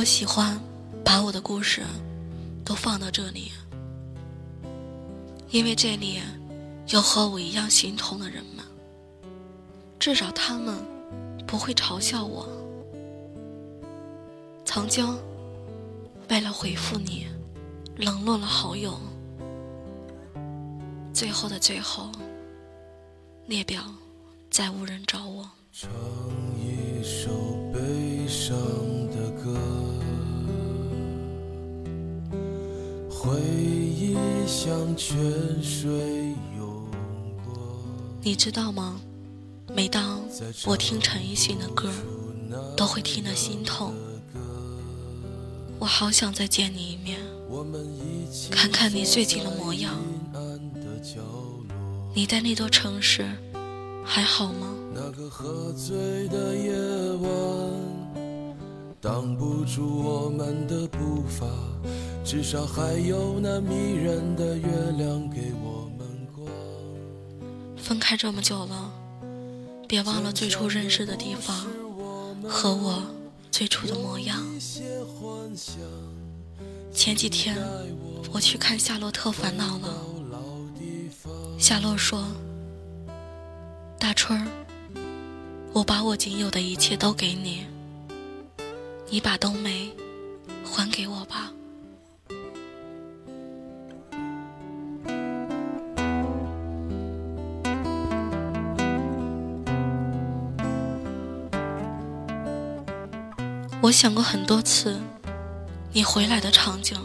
我喜欢把我的故事都放到这里，因为这里有和我一样心痛的人们，至少他们不会嘲笑我。曾经为了回复你，冷落了好友，最后的最后，列表再无人找我。像泉水涌过。你知道吗？每当我听陈奕迅的歌，都会听得心痛。我好想再见你一面，看看你最近的模样。你在那座城市还好吗？那个喝醉的夜晚，挡不住我们的步伐，至少还有那迷人的月亮给我们光。分开这么久了，别忘了最初认识的地方和我最初的模样。前几天我去看《夏洛特烦恼》了，夏洛说：“大春儿。”我把我仅有的一切都给你，你把冬梅还给我吧。我想过很多次你回来的场景，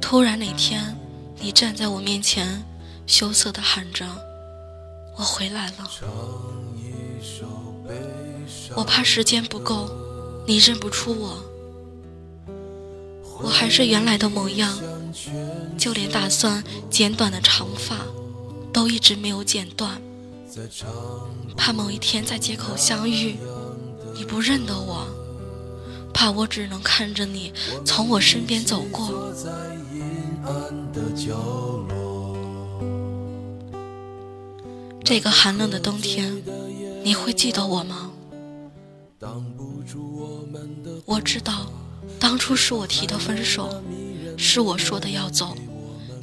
突然哪天你站在我面前，羞涩的喊着：“我回来了。”我怕时间不够，你认不出我，我还是原来的模样，就连打算剪短的长发，都一直没有剪断。怕某一天在街口相遇，你不认得我，怕我只能看着你从我身边走过。这个寒冷的冬天，你会记得我吗？我知道，当初是我提的分手，是我说的要走，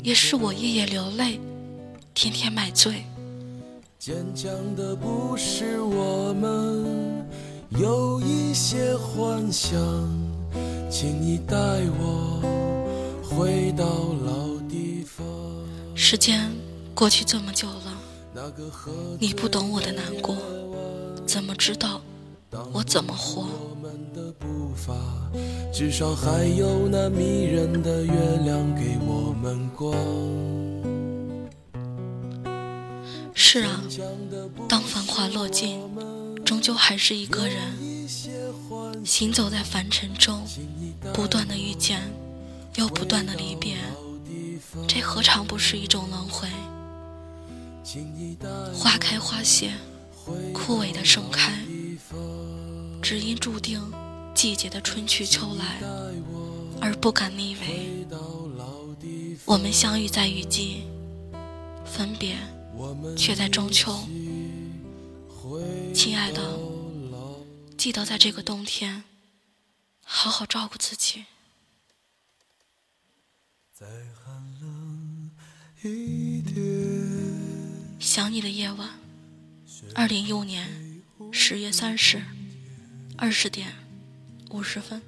也是我夜夜流泪，天天买醉。坚强的不是我们，有一些幻想，请你带我回到老地方。时间过去这么久了，你不懂我的难过，怎么知道？我怎么活？至少还有那迷人的月亮给我们光。是啊，当繁华落尽，终究还是一个人，行走在凡尘中，不断的遇见，又不断的离别，这何尝不是一种轮回？花开花谢，枯萎的盛开。只因注定季节的春去秋来，而不敢逆违。我们相遇在雨季，分别却在中秋。亲爱的，记得在这个冬天，好好照顾自己。想你的夜晚，二零一五年十月三十。二十点五十分。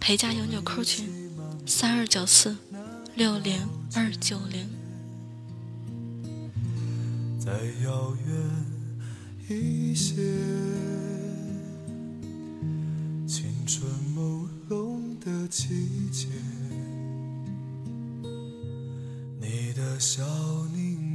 陪家有纽扣群：三二九四六零二九零。再遥远一些，青春朦胧的季节，你的笑